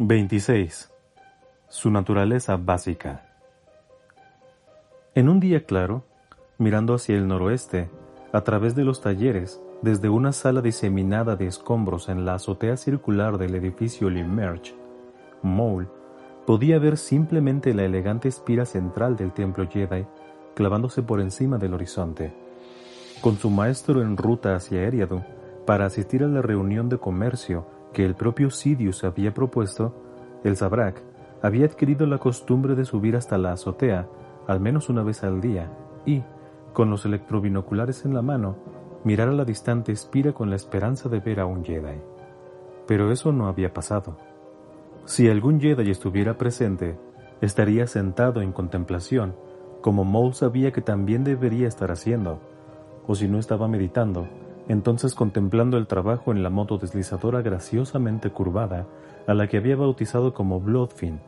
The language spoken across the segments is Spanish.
26. Su naturaleza básica. En un día claro, mirando hacia el noroeste, a través de los talleres, desde una sala diseminada de escombros en la azotea circular del edificio Limerge, Maul podía ver simplemente la elegante espira central del templo Jedi clavándose por encima del horizonte. Con su maestro en ruta hacia Eriadu para asistir a la reunión de comercio que el propio Sidious había propuesto, el Zabrak había adquirido la costumbre de subir hasta la azotea al menos una vez al día y, con los electrobinoculares en la mano, mirar a la distante espira con la esperanza de ver a un Jedi. Pero eso no había pasado. Si algún Jedi estuviera presente, estaría sentado en contemplación, como Maul sabía que también debería estar haciendo, o si no estaba meditando, entonces contemplando el trabajo en la moto deslizadora graciosamente curvada, a la que había bautizado como Bloodfin,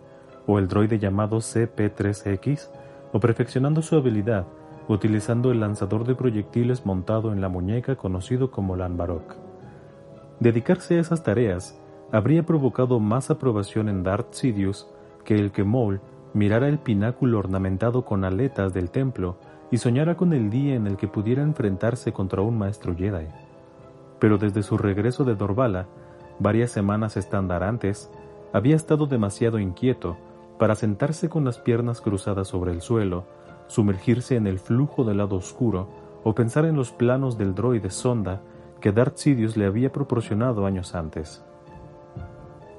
o el droide llamado CP-3X, o perfeccionando su habilidad utilizando el lanzador de proyectiles montado en la muñeca conocido como Lanbarok. Dedicarse a esas tareas habría provocado más aprobación en Darth Sidious que el que Maul mirara el pináculo ornamentado con aletas del templo y soñara con el día en el que pudiera enfrentarse contra un maestro Jedi. Pero desde su regreso de Dorvala, varias semanas estándar antes, había estado demasiado inquieto para sentarse con las piernas cruzadas sobre el suelo, sumergirse en el flujo del lado oscuro o pensar en los planos del droide sonda que Darth Sidious le había proporcionado años antes.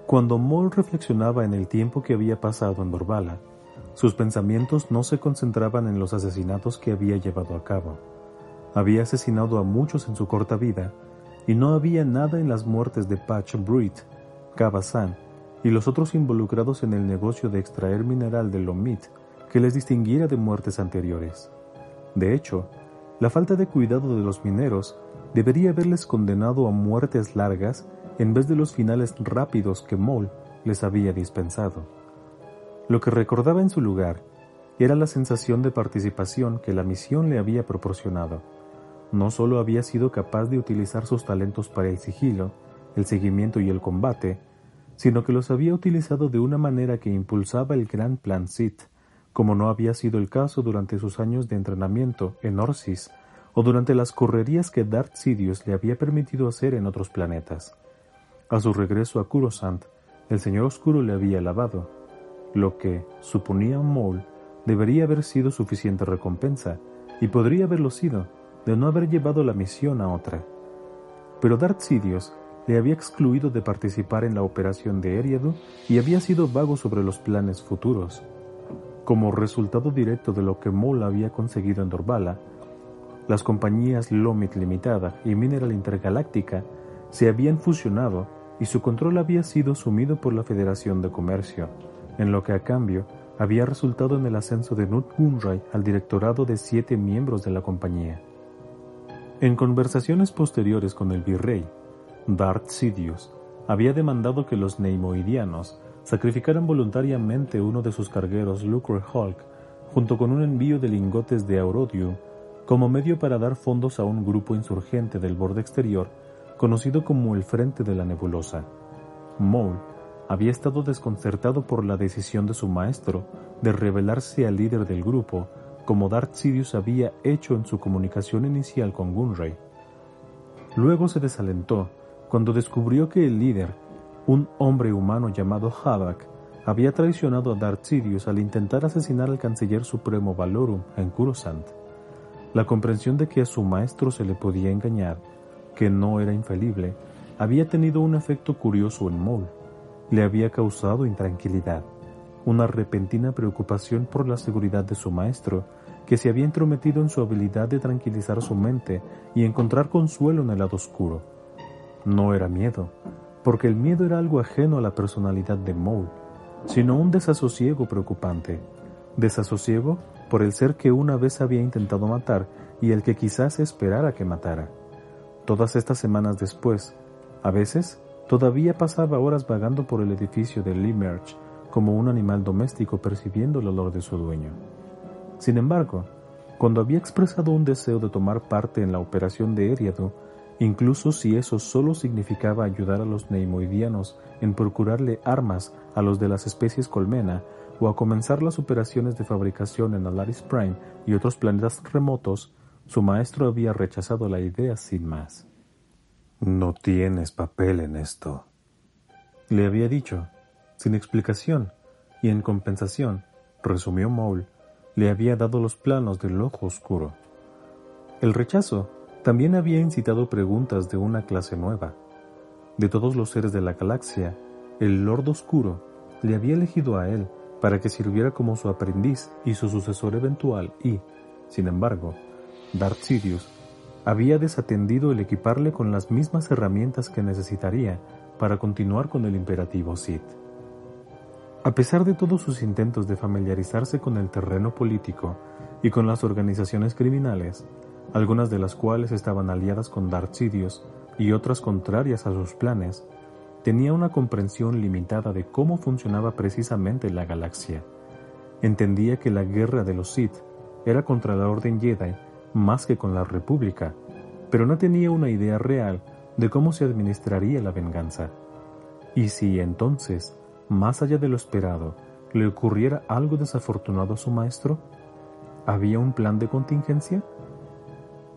Cuando Maul reflexionaba en el tiempo que había pasado en Dorvala, sus pensamientos no se concentraban en los asesinatos que había llevado a cabo. Había asesinado a muchos en su corta vida, y no había nada en las muertes de Patch Bruit, Kaba-San y los otros involucrados en el negocio de extraer mineral de Lomit que les distinguiera de muertes anteriores. De hecho, la falta de cuidado de los mineros debería haberles condenado a muertes largas en vez de los finales rápidos que Moll les había dispensado. Lo que recordaba en su lugar era la sensación de participación que la misión le había proporcionado. No solo había sido capaz de utilizar sus talentos para el sigilo, el seguimiento y el combate, sino que los había utilizado de una manera que impulsaba el gran plan Sith, como no había sido el caso durante sus años de entrenamiento en Orsis o durante las correrías que Darth Sidious le había permitido hacer en otros planetas. A su regreso a Kurosant, el Señor Oscuro le había alabado, lo que, suponía Maul, debería haber sido suficiente recompensa, y podría haberlo sido, de no haber llevado la misión a otra. Pero Darth Sidious le había excluido de participar en la operación de Eriadu y había sido vago sobre los planes futuros. Como resultado directo de lo que Maul había conseguido en Dorvala, las compañías Lomit Limitada y Mineral Intergaláctica se habían fusionado y su control había sido sumido por la Federación de Comercio, en lo que a cambio había resultado en el ascenso de Nut Gunray al directorado de siete miembros de la compañía. En conversaciones posteriores con el virrey, Darth Sidious había demandado que los neimoidianos sacrificaran voluntariamente uno de sus cargueros Lucre Hulk junto con un envío de lingotes de Aurodium como medio para dar fondos a un grupo insurgente del borde exterior conocido como el Frente de la Nebulosa. Maul había estado desconcertado por la decisión de su maestro de revelarse al líder del grupo, como Darth Sidious había hecho en su comunicación inicial con Gunray. Luego se desalentó cuando descubrió que el líder, un hombre humano llamado Havak, había traicionado a Darth Sidious al intentar asesinar al canciller supremo Valorum en Kurosant. La comprensión de que a su maestro se le podía engañar, que no era infalible, había tenido un efecto curioso en Maul le había causado intranquilidad, una repentina preocupación por la seguridad de su maestro, que se había entrometido en su habilidad de tranquilizar su mente y encontrar consuelo en el lado oscuro. No era miedo, porque el miedo era algo ajeno a la personalidad de Maul, sino un desasosiego preocupante. Desasosiego por el ser que una vez había intentado matar y el que quizás esperara que matara. Todas estas semanas después, a veces Todavía pasaba horas vagando por el edificio de Limerge como un animal doméstico percibiendo el olor de su dueño. Sin embargo, cuando había expresado un deseo de tomar parte en la operación de Eriadu, incluso si eso solo significaba ayudar a los neimoidianos en procurarle armas a los de las especies colmena o a comenzar las operaciones de fabricación en Alaris Prime y otros planetas remotos, su maestro había rechazado la idea sin más. No tienes papel en esto. Le había dicho, sin explicación, y en compensación, resumió Maul, le había dado los planos del ojo oscuro. El rechazo también había incitado preguntas de una clase nueva. De todos los seres de la galaxia, el Lord Oscuro le había elegido a él para que sirviera como su aprendiz y su sucesor eventual y, sin embargo, Darth Sidious había desatendido el equiparle con las mismas herramientas que necesitaría para continuar con el imperativo Sith. A pesar de todos sus intentos de familiarizarse con el terreno político y con las organizaciones criminales, algunas de las cuales estaban aliadas con Darth Sidious y otras contrarias a sus planes, tenía una comprensión limitada de cómo funcionaba precisamente la galaxia. Entendía que la guerra de los Sith era contra la Orden Jedi más que con la República, pero no tenía una idea real de cómo se administraría la venganza. Y si entonces más allá de lo esperado, le ocurriera algo desafortunado a su maestro? ¿Había un plan de contingencia?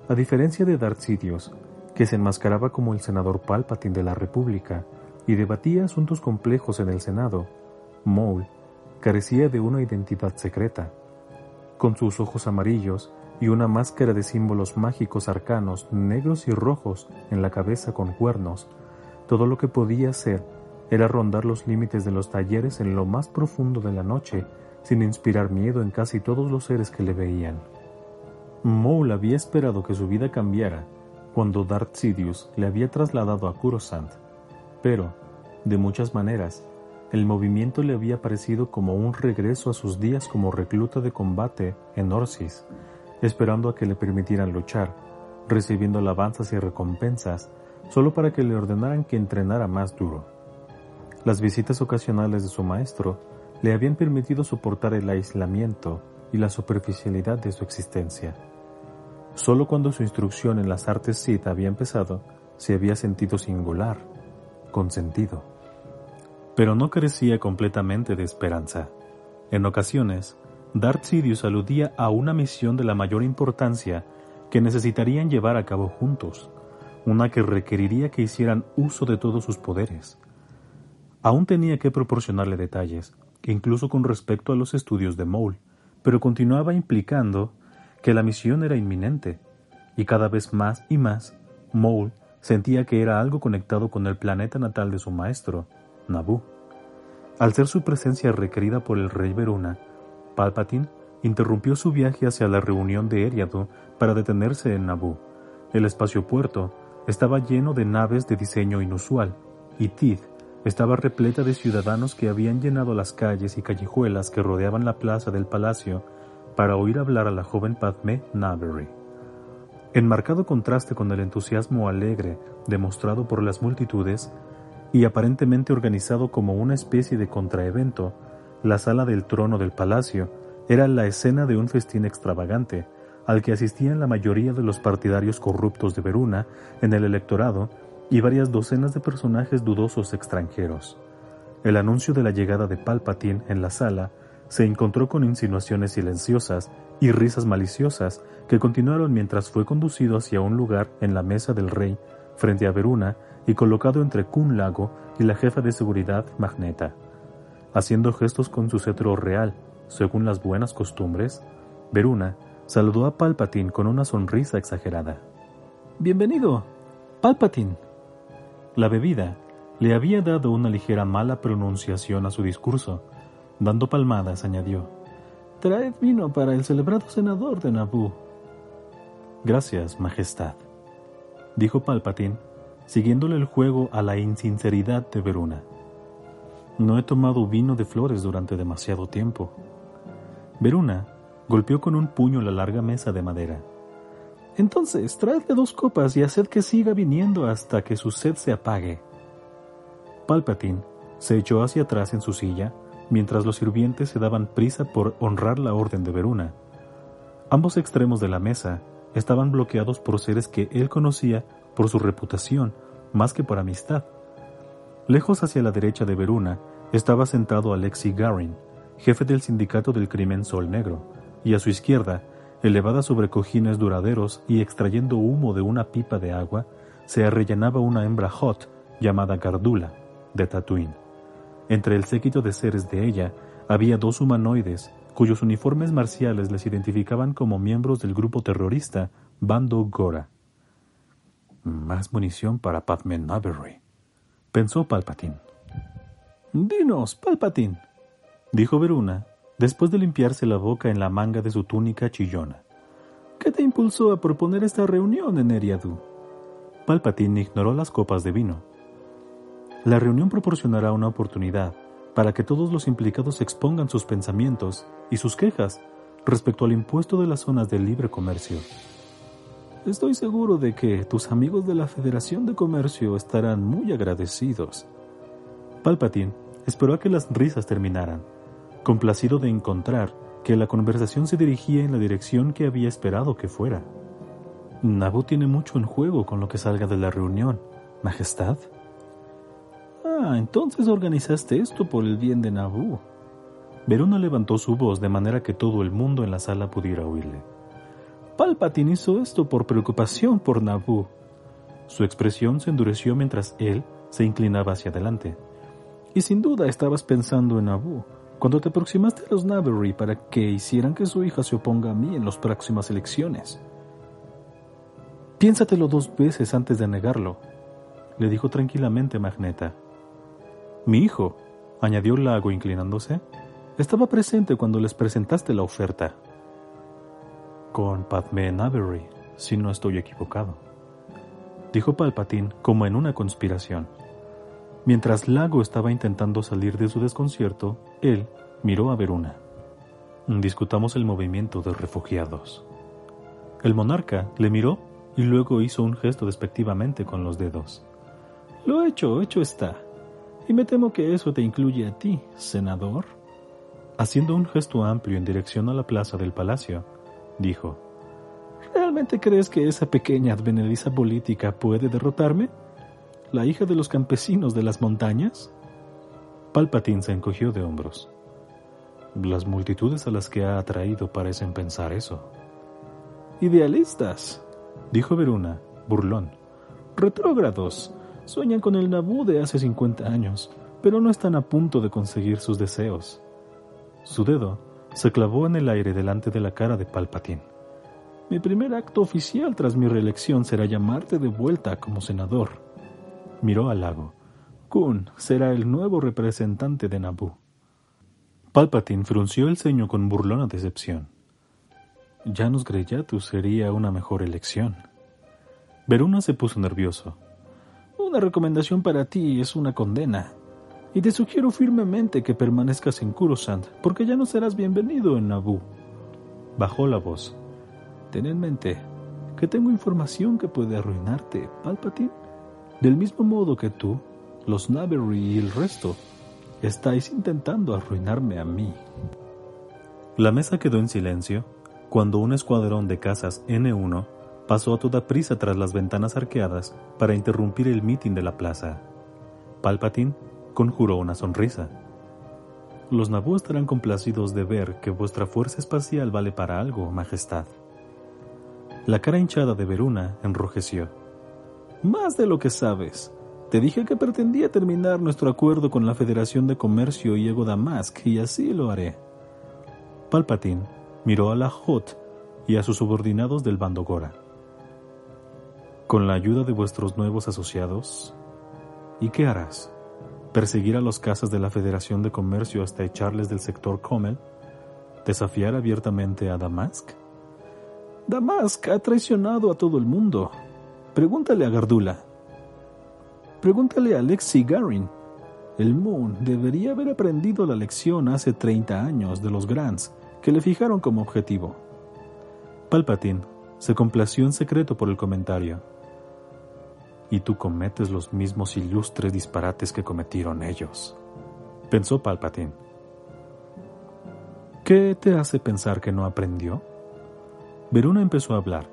A diferencia de Darth Sidious, que se enmascaraba como el senador Palpatine de la República y debatía asuntos complejos en el Senado, Maul carecía de una identidad secreta. Con sus ojos amarillos y una máscara de símbolos mágicos arcanos negros y rojos en la cabeza con cuernos, todo lo que podía ser era rondar los límites de los talleres en lo más profundo de la noche, sin inspirar miedo en casi todos los seres que le veían. Maul había esperado que su vida cambiara cuando Darth Sidious le había trasladado a Coruscant, pero, de muchas maneras, el movimiento le había parecido como un regreso a sus días como recluta de combate en Orsis, esperando a que le permitieran luchar, recibiendo alabanzas y recompensas, solo para que le ordenaran que entrenara más duro. Las visitas ocasionales de su maestro le habían permitido soportar el aislamiento y la superficialidad de su existencia. Solo cuando su instrucción en las artes Sith había empezado, se había sentido singular, con sentido. Pero no carecía completamente de esperanza. En ocasiones, Darth Sidious aludía a una misión de la mayor importancia que necesitarían llevar a cabo juntos, una que requeriría que hicieran uso de todos sus poderes, Aún tenía que proporcionarle detalles, incluso con respecto a los estudios de Mole, pero continuaba implicando que la misión era inminente, y cada vez más y más, Mole sentía que era algo conectado con el planeta natal de su maestro, Naboo. Al ser su presencia requerida por el rey Veruna, Palpatine interrumpió su viaje hacia la reunión de Eriadu para detenerse en Naboo. El espaciopuerto estaba lleno de naves de diseño inusual, y Teeth estaba repleta de ciudadanos que habían llenado las calles y callejuelas que rodeaban la plaza del palacio para oír hablar a la joven Padme Naberry. En marcado contraste con el entusiasmo alegre demostrado por las multitudes y aparentemente organizado como una especie de contraevento, la sala del trono del palacio era la escena de un festín extravagante al que asistían la mayoría de los partidarios corruptos de Veruna en el electorado y varias docenas de personajes dudosos extranjeros. El anuncio de la llegada de Palpatine en la sala se encontró con insinuaciones silenciosas y risas maliciosas que continuaron mientras fue conducido hacia un lugar en la mesa del rey frente a Veruna y colocado entre Kun Lago y la jefa de seguridad Magneta. Haciendo gestos con su cetro real, según las buenas costumbres, Veruna saludó a Palpatine con una sonrisa exagerada. Bienvenido, Palpatine, la bebida le había dado una ligera mala pronunciación a su discurso. Dando palmadas, añadió, Traed vino para el celebrado senador de Naboo. Gracias, Majestad, dijo Palpatine, siguiéndole el juego a la insinceridad de Veruna. No he tomado vino de flores durante demasiado tiempo. Veruna golpeó con un puño la larga mesa de madera. Entonces, traedle dos copas y haced que siga viniendo hasta que su sed se apague. Palpatine se echó hacia atrás en su silla, mientras los sirvientes se daban prisa por honrar la orden de Veruna. Ambos extremos de la mesa estaban bloqueados por seres que él conocía por su reputación más que por amistad. Lejos hacia la derecha de Veruna estaba sentado Alexi Garin, jefe del sindicato del crimen Sol Negro, y a su izquierda, elevada sobre cojines duraderos y extrayendo humo de una pipa de agua, se arrellanaba una hembra hot llamada Gardula, de Tatooine. Entre el séquito de seres de ella había dos humanoides cuyos uniformes marciales les identificaban como miembros del grupo terrorista Bando Gora. Más munición para Padme Naberry, pensó Palpatine. Dinos, Palpatine, dijo Veruna, después de limpiarse la boca en la manga de su túnica chillona. ¿Qué te impulsó a proponer esta reunión en Eriadu? Palpatine ignoró las copas de vino. La reunión proporcionará una oportunidad para que todos los implicados expongan sus pensamientos y sus quejas respecto al impuesto de las zonas de libre comercio. Estoy seguro de que tus amigos de la Federación de Comercio estarán muy agradecidos. Palpatine esperó a que las risas terminaran, complacido de encontrar que la conversación se dirigía en la dirección que había esperado que fuera. Naboo tiene mucho en juego con lo que salga de la reunión, Majestad. Ah, entonces organizaste esto por el bien de Naboo. Verona levantó su voz de manera que todo el mundo en la sala pudiera oírle. Palpatine hizo esto por preocupación por Naboo. Su expresión se endureció mientras él se inclinaba hacia adelante. Y sin duda estabas pensando en Naboo cuando te aproximaste a los Navery para que hicieran que su hija se oponga a mí en las próximas elecciones. Piénsatelo dos veces antes de negarlo, le dijo tranquilamente Magneta. Mi hijo, añadió Lago inclinándose, estaba presente cuando les presentaste la oferta con Padme Navery, si no estoy equivocado. Dijo Palpatine como en una conspiración. Mientras Lago estaba intentando salir de su desconcierto, él miró a Veruna. Discutamos el movimiento de refugiados. El monarca le miró y luego hizo un gesto despectivamente con los dedos. Lo hecho, hecho está. Y me temo que eso te incluye a ti, senador. Haciendo un gesto amplio en dirección a la plaza del palacio, dijo, ¿Realmente crees que esa pequeña advenediza política puede derrotarme? ¿La hija de los campesinos de las montañas? Palpatine se encogió de hombros. Las multitudes a las que ha atraído parecen pensar eso. Idealistas, dijo Veruna, burlón. Retrógrados. Sueñan con el Nabú de hace 50 años, pero no están a punto de conseguir sus deseos. Su dedo se clavó en el aire delante de la cara de Palpatine. Mi primer acto oficial tras mi reelección será llamarte de vuelta como senador. Miró al lago. Kun será el nuevo representante de Naboo. Palpatine frunció el ceño con burlona decepción. Janus Greyatu sería una mejor elección. Veruna se puso nervioso. Una recomendación para ti es una condena y te sugiero firmemente que permanezcas en Kurosand, porque ya no serás bienvenido en Naboo. Bajó la voz. Ten en mente que tengo información que puede arruinarte, Palpatine. Del mismo modo que tú, los Navery y el resto, estáis intentando arruinarme a mí. La mesa quedó en silencio cuando un escuadrón de cazas N1 pasó a toda prisa tras las ventanas arqueadas para interrumpir el mitin de la plaza. Palpatine conjuró una sonrisa. Los Naboo estarán complacidos de ver que vuestra fuerza espacial vale para algo, Majestad. La cara hinchada de Veruna enrojeció. Más de lo que sabes. Te dije que pretendía terminar nuestro acuerdo con la Federación de Comercio y Ego Damask, y así lo haré. Palpatine miró a la Hot y a sus subordinados del bando Gora. Con la ayuda de vuestros nuevos asociados, ¿y qué harás? Perseguir a los casas de la Federación de Comercio hasta echarles del sector Comel, desafiar abiertamente a Damask. Damask ha traicionado a todo el mundo. Pregúntale a Gardula. Pregúntale a Alexi Garin. El Moon debería haber aprendido la lección hace 30 años de los Grants que le fijaron como objetivo. Palpatine se complació en secreto por el comentario y tú cometes los mismos ilustres disparates que cometieron ellos. Pensó Palpatine. ¿Qué te hace pensar que no aprendió? Veruna empezó a hablar,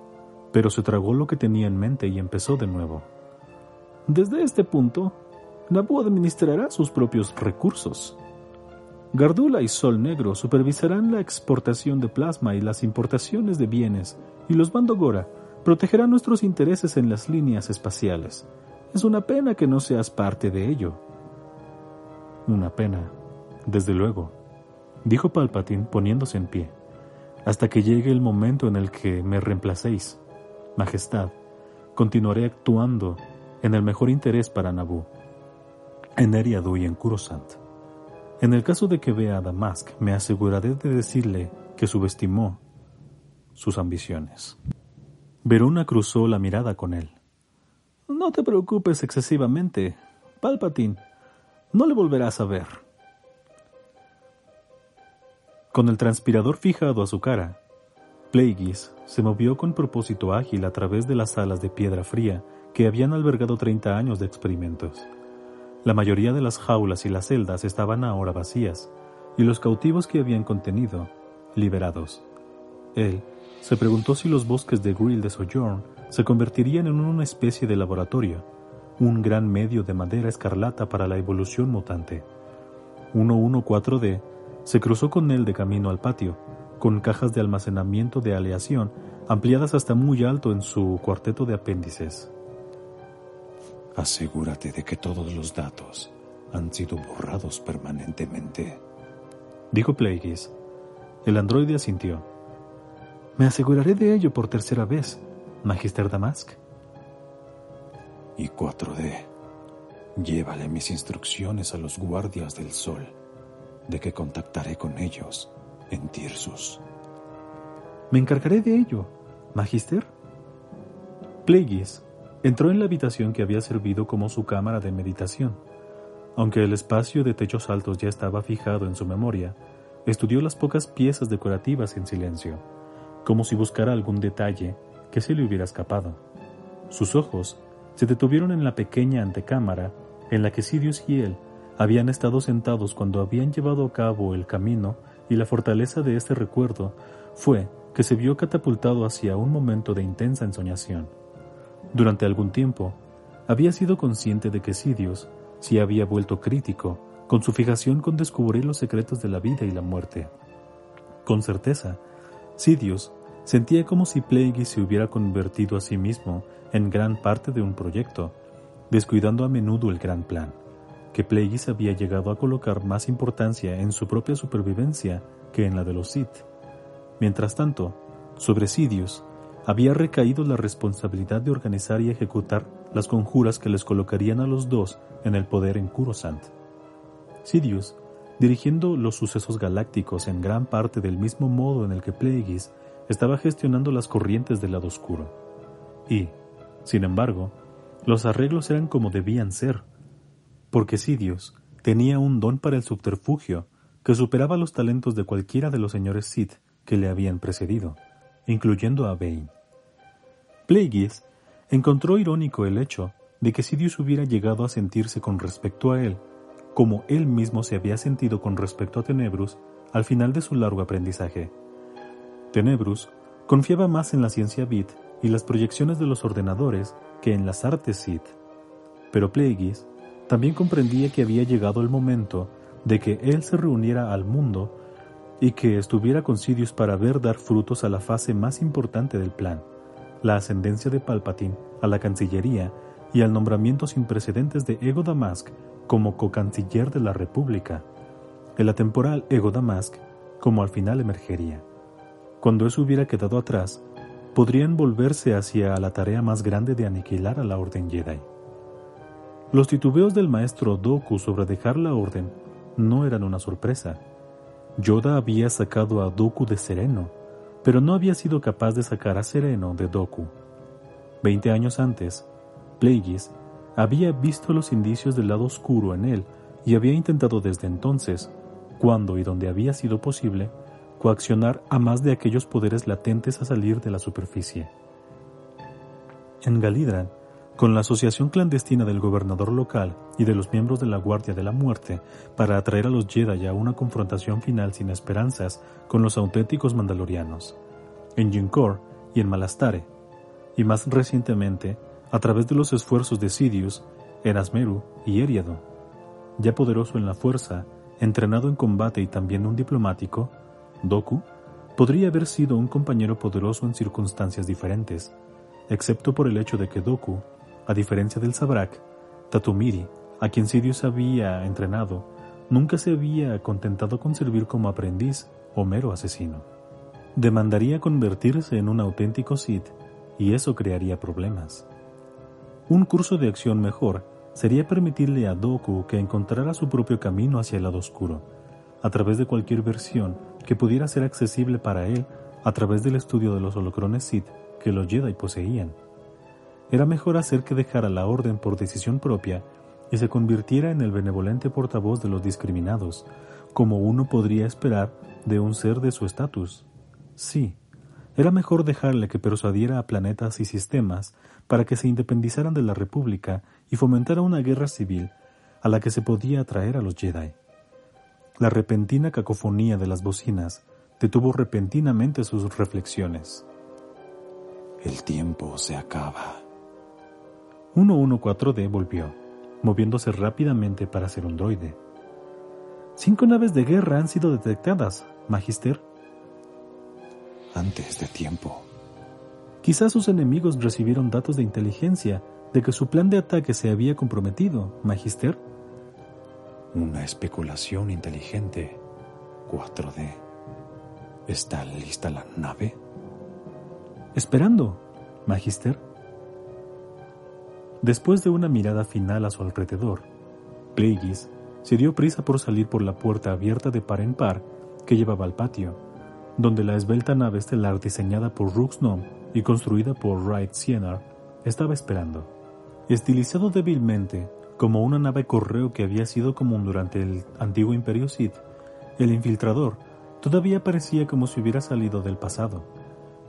pero se tragó lo que tenía en mente y empezó de nuevo. Desde este punto, Naboo administrará sus propios recursos. Gardula y Sol Negro supervisarán la exportación de plasma y las importaciones de bienes, y los Bandogora protegerán nuestros intereses en las líneas espaciales. Es una pena que no seas parte de ello. Una pena, desde luego, dijo Palpatine poniéndose en pie, hasta que llegue el momento en el que me reemplacéis. Majestad, continuaré actuando en el mejor interés para Naboo, en Eriadu y en Kurosant. En el caso de que vea a Damask, me aseguraré de decirle que subestimó sus ambiciones. Verona cruzó la mirada con él. No te preocupes excesivamente, Palpatine. No le volverás a ver. Con el transpirador fijado a su cara, Plagueis se movió con propósito ágil a través de las salas de piedra fría que habían albergado 30 años de experimentos. La mayoría de las jaulas y las celdas estaban ahora vacías, y los cautivos que habían contenido, liberados. Él se preguntó si los bosques de Grill de Sojourn se convertirían en una especie de laboratorio, un gran medio de madera escarlata para la evolución mutante. 114D se cruzó con él de camino al patio, con cajas de almacenamiento de aleación ampliadas hasta muy alto en su cuarteto de apéndices. Asegúrate de que todos los datos han sido borrados permanentemente, dijo Plagueis. El androide asintió. Me aseguraré de ello por tercera vez, Magister Damask. Y 4D, llévale mis instrucciones a los guardias del sol de que contactaré con ellos en Tirsus. Me encargaré de ello, Magister. Plagueis entró en la habitación que había servido como su cámara de meditación. Aunque el espacio de techos altos ya estaba fijado en su memoria, estudió las pocas piezas decorativas en silencio como si buscara algún detalle que se le hubiera escapado. Sus ojos se detuvieron en la pequeña antecámara en la que Sidious y él habían estado sentados cuando habían llevado a cabo el camino y la fortaleza de este recuerdo fue que se vio catapultado hacia un momento de intensa ensoñación. Durante algún tiempo, había sido consciente de que Sidious se había vuelto crítico con su fijación con descubrir los secretos de la vida y la muerte. Con certeza, Sidious Sentía como si Plagueis se hubiera convertido a sí mismo en gran parte de un proyecto, descuidando a menudo el gran plan, que Plagueis había llegado a colocar más importancia en su propia supervivencia que en la de los Sith. Mientras tanto, sobre Sidious había recaído la responsabilidad de organizar y ejecutar las conjuras que les colocarían a los dos en el poder en Coruscant. Sidious, dirigiendo los sucesos galácticos en gran parte del mismo modo en el que Plagueis estaba gestionando las corrientes del lado oscuro. Y, sin embargo, los arreglos eran como debían ser, porque Sidious tenía un don para el subterfugio que superaba los talentos de cualquiera de los señores Sith que le habían precedido, incluyendo a Bane. Plagueis encontró irónico el hecho de que Sidious hubiera llegado a sentirse con respecto a él como él mismo se había sentido con respecto a Tenebrus al final de su largo aprendizaje. Tenebrus confiaba más en la ciencia Bit y las proyecciones de los ordenadores que en las artes Sith. Pero Plagueis también comprendía que había llegado el momento de que él se reuniera al mundo y que estuviera con Sidious para ver dar frutos a la fase más importante del plan, la ascendencia de Palpatine a la Cancillería y al nombramiento sin precedentes de Ego Damask como co-canciller de la República, el atemporal Ego Damask como al final emergería. Cuando eso hubiera quedado atrás, podrían volverse hacia la tarea más grande de aniquilar a la Orden Jedi. Los titubeos del maestro Doku sobre dejar la Orden no eran una sorpresa. Yoda había sacado a Doku de Sereno, pero no había sido capaz de sacar a Sereno de Doku. Veinte años antes, Plagueis había visto los indicios del lado oscuro en él y había intentado desde entonces, cuando y donde había sido posible, coaccionar a más de aquellos poderes latentes a salir de la superficie. En Galidran, con la asociación clandestina del gobernador local y de los miembros de la Guardia de la Muerte para atraer a los Jedi a una confrontación final sin esperanzas con los auténticos mandalorianos. En Jinkor y en Malastare, y más recientemente a través de los esfuerzos de Sidious, Erasmeru y Eriado. Ya poderoso en la fuerza, entrenado en combate y también un diplomático, Doku podría haber sido un compañero poderoso en circunstancias diferentes, excepto por el hecho de que Doku, a diferencia del Sabrak, Tatumiri, a quien Sidious había entrenado, nunca se había contentado con servir como aprendiz o mero asesino. Demandaría convertirse en un auténtico Sith y eso crearía problemas. Un curso de acción mejor sería permitirle a Doku que encontrara su propio camino hacia el lado oscuro, a través de cualquier versión que pudiera ser accesible para él a través del estudio de los holocrones Sith que los Jedi poseían. Era mejor hacer que dejara la orden por decisión propia y se convirtiera en el benevolente portavoz de los discriminados, como uno podría esperar de un ser de su estatus. Sí, era mejor dejarle que persuadiera a planetas y sistemas para que se independizaran de la República y fomentara una guerra civil a la que se podía atraer a los Jedi. La repentina cacofonía de las bocinas detuvo repentinamente sus reflexiones. El tiempo se acaba. 114D volvió, moviéndose rápidamente para ser un droide. Cinco naves de guerra han sido detectadas, Magister, antes de tiempo. Quizás sus enemigos recibieron datos de inteligencia de que su plan de ataque se había comprometido, Magister. Una especulación inteligente. 4D. ¿Está lista la nave? Esperando, Magister. Después de una mirada final a su alrededor, Plagueis se dio prisa por salir por la puerta abierta de par en par que llevaba al patio donde la esbelta nave estelar diseñada por Ruxnom y construida por Wright Sienar estaba esperando. Estilizado débilmente como una nave correo que había sido común durante el antiguo Imperio Sith, el infiltrador todavía parecía como si hubiera salido del pasado.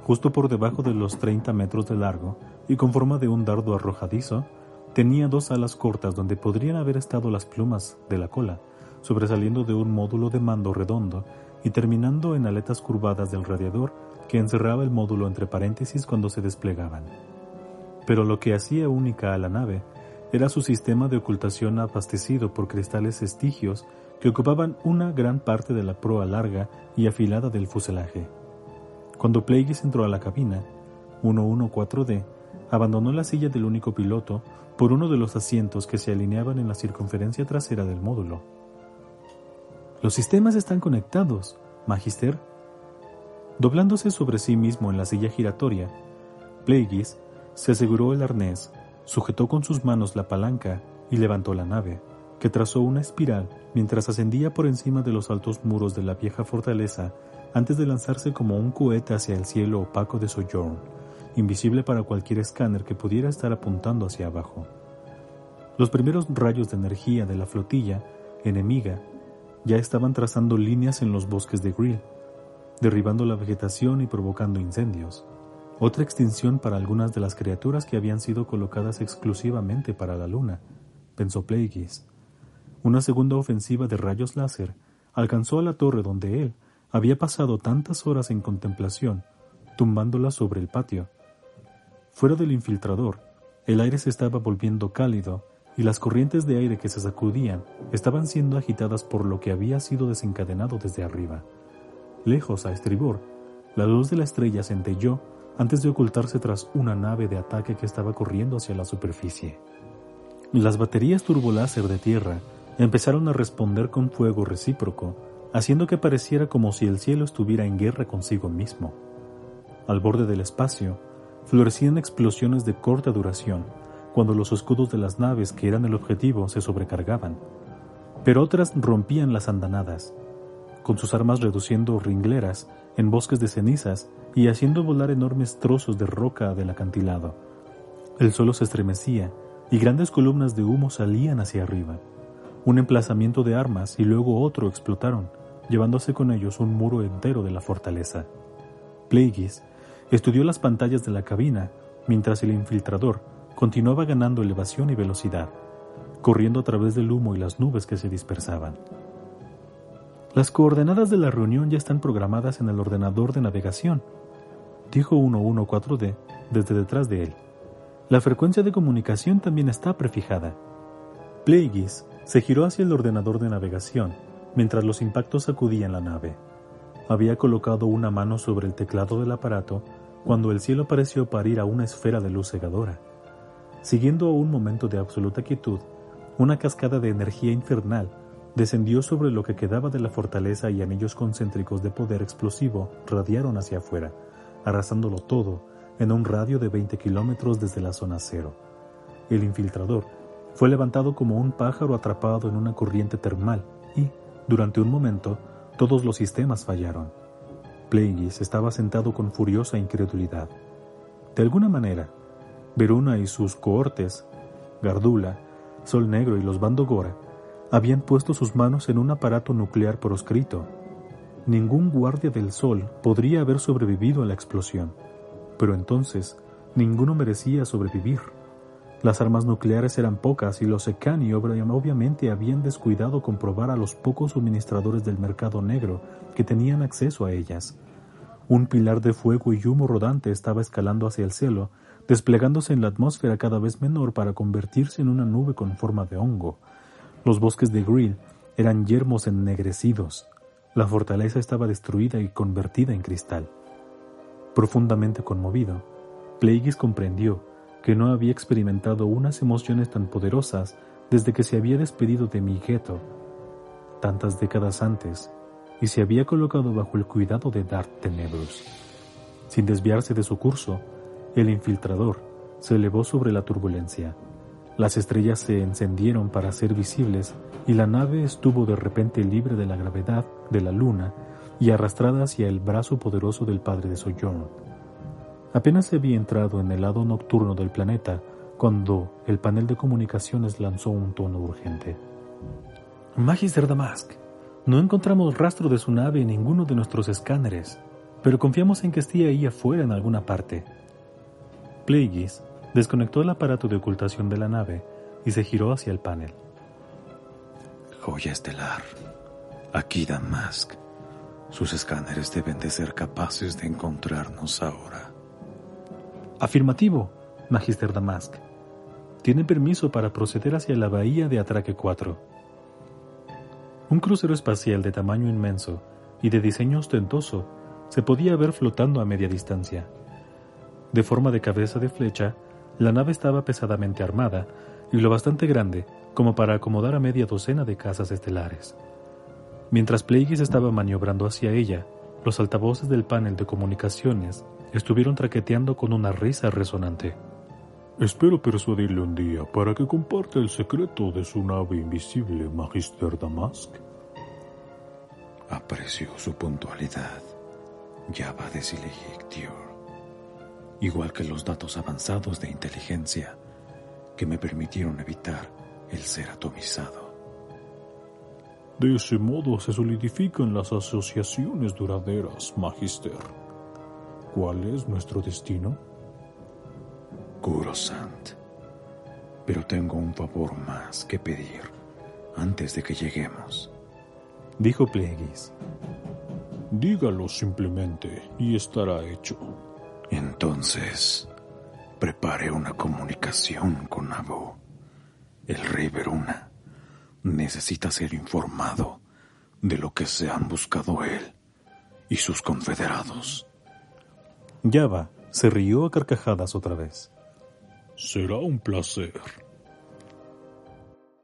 Justo por debajo de los 30 metros de largo y con forma de un dardo arrojadizo, tenía dos alas cortas donde podrían haber estado las plumas de la cola, sobresaliendo de un módulo de mando redondo y terminando en aletas curvadas del radiador que encerraba el módulo entre paréntesis cuando se desplegaban. Pero lo que hacía única a la nave era su sistema de ocultación abastecido por cristales estigios que ocupaban una gran parte de la proa larga y afilada del fuselaje. Cuando Plagueis entró a la cabina, 114D abandonó la silla del único piloto por uno de los asientos que se alineaban en la circunferencia trasera del módulo. Los sistemas están conectados, Magister. Doblándose sobre sí mismo en la silla giratoria, Plagueis se aseguró el arnés, sujetó con sus manos la palanca y levantó la nave, que trazó una espiral mientras ascendía por encima de los altos muros de la vieja fortaleza antes de lanzarse como un cohete hacia el cielo opaco de Sojourn, invisible para cualquier escáner que pudiera estar apuntando hacia abajo. Los primeros rayos de energía de la flotilla enemiga ya estaban trazando líneas en los bosques de Grill, derribando la vegetación y provocando incendios. Otra extinción para algunas de las criaturas que habían sido colocadas exclusivamente para la luna, pensó Plagueis. Una segunda ofensiva de rayos láser alcanzó a la torre donde él había pasado tantas horas en contemplación, tumbándola sobre el patio. Fuera del infiltrador, el aire se estaba volviendo cálido y las corrientes de aire que se sacudían estaban siendo agitadas por lo que había sido desencadenado desde arriba. Lejos a estribor, la luz de la estrella centelló antes de ocultarse tras una nave de ataque que estaba corriendo hacia la superficie. Las baterías turboláser de tierra empezaron a responder con fuego recíproco, haciendo que pareciera como si el cielo estuviera en guerra consigo mismo. Al borde del espacio, florecían explosiones de corta duración, cuando los escudos de las naves que eran el objetivo se sobrecargaban, pero otras rompían las andanadas, con sus armas reduciendo ringleras en bosques de cenizas y haciendo volar enormes trozos de roca del acantilado. El suelo se estremecía y grandes columnas de humo salían hacia arriba. Un emplazamiento de armas y luego otro explotaron, llevándose con ellos un muro entero de la fortaleza. Plagueis estudió las pantallas de la cabina mientras el infiltrador continuaba ganando elevación y velocidad, corriendo a través del humo y las nubes que se dispersaban. Las coordenadas de la reunión ya están programadas en el ordenador de navegación, dijo 114D desde detrás de él. La frecuencia de comunicación también está prefijada. Plagueis se giró hacia el ordenador de navegación mientras los impactos sacudían la nave. Había colocado una mano sobre el teclado del aparato cuando el cielo pareció parir a una esfera de luz cegadora. Siguiendo un momento de absoluta quietud, una cascada de energía infernal descendió sobre lo que quedaba de la fortaleza y anillos concéntricos de poder explosivo radiaron hacia afuera, arrasándolo todo en un radio de 20 kilómetros desde la zona cero. El infiltrador fue levantado como un pájaro atrapado en una corriente termal y, durante un momento, todos los sistemas fallaron. Plagueis estaba sentado con furiosa incredulidad. De alguna manera, Veruna y sus cohortes, Gardula, Sol Negro y los Bandogora, habían puesto sus manos en un aparato nuclear proscrito. Ningún guardia del Sol podría haber sobrevivido a la explosión, pero entonces ninguno merecía sobrevivir. Las armas nucleares eran pocas y los Secani obviamente habían descuidado comprobar a los pocos suministradores del mercado negro que tenían acceso a ellas. Un pilar de fuego y humo rodante estaba escalando hacia el cielo, desplegándose en la atmósfera cada vez menor para convertirse en una nube con forma de hongo. Los bosques de Grill eran yermos ennegrecidos. La fortaleza estaba destruida y convertida en cristal. Profundamente conmovido, Plagueis comprendió que no había experimentado unas emociones tan poderosas desde que se había despedido de Migeto tantas décadas antes y se había colocado bajo el cuidado de Darth Tenebrous. Sin desviarse de su curso, el infiltrador se elevó sobre la turbulencia. Las estrellas se encendieron para ser visibles y la nave estuvo de repente libre de la gravedad de la luna y arrastrada hacia el brazo poderoso del padre de Sojourn. Apenas había entrado en el lado nocturno del planeta cuando el panel de comunicaciones lanzó un tono urgente. Magister Damask, no encontramos rastro de su nave en ninguno de nuestros escáneres, pero confiamos en que esté ahí afuera en alguna parte. Plagueis desconectó el aparato de ocultación de la nave y se giró hacia el panel. Joya estelar. Aquí Damask. Sus escáneres deben de ser capaces de encontrarnos ahora. Afirmativo, Magister Damask. Tiene permiso para proceder hacia la bahía de Atraque 4. Un crucero espacial de tamaño inmenso y de diseño ostentoso se podía ver flotando a media distancia. De forma de cabeza de flecha, la nave estaba pesadamente armada y lo bastante grande como para acomodar a media docena de casas estelares. Mientras Plagueis estaba maniobrando hacia ella, los altavoces del panel de comunicaciones estuvieron traqueteando con una risa resonante. Espero persuadirle un día para que comparta el secreto de su nave invisible, Magister Damask. Aprecio su puntualidad, Java de Silegictior, igual que los datos avanzados de inteligencia que me permitieron evitar el ser atomizado. De ese modo se solidifican las asociaciones duraderas, Magister. ¿Cuál es nuestro destino? Sant. Pero tengo un favor más que pedir antes de que lleguemos. Dijo Plagueis. Dígalo simplemente y estará hecho. Entonces, prepare una comunicación con Abu. El rey Veruna necesita ser informado de lo que se han buscado él y sus confederados. Java se rió a carcajadas otra vez. Será un placer.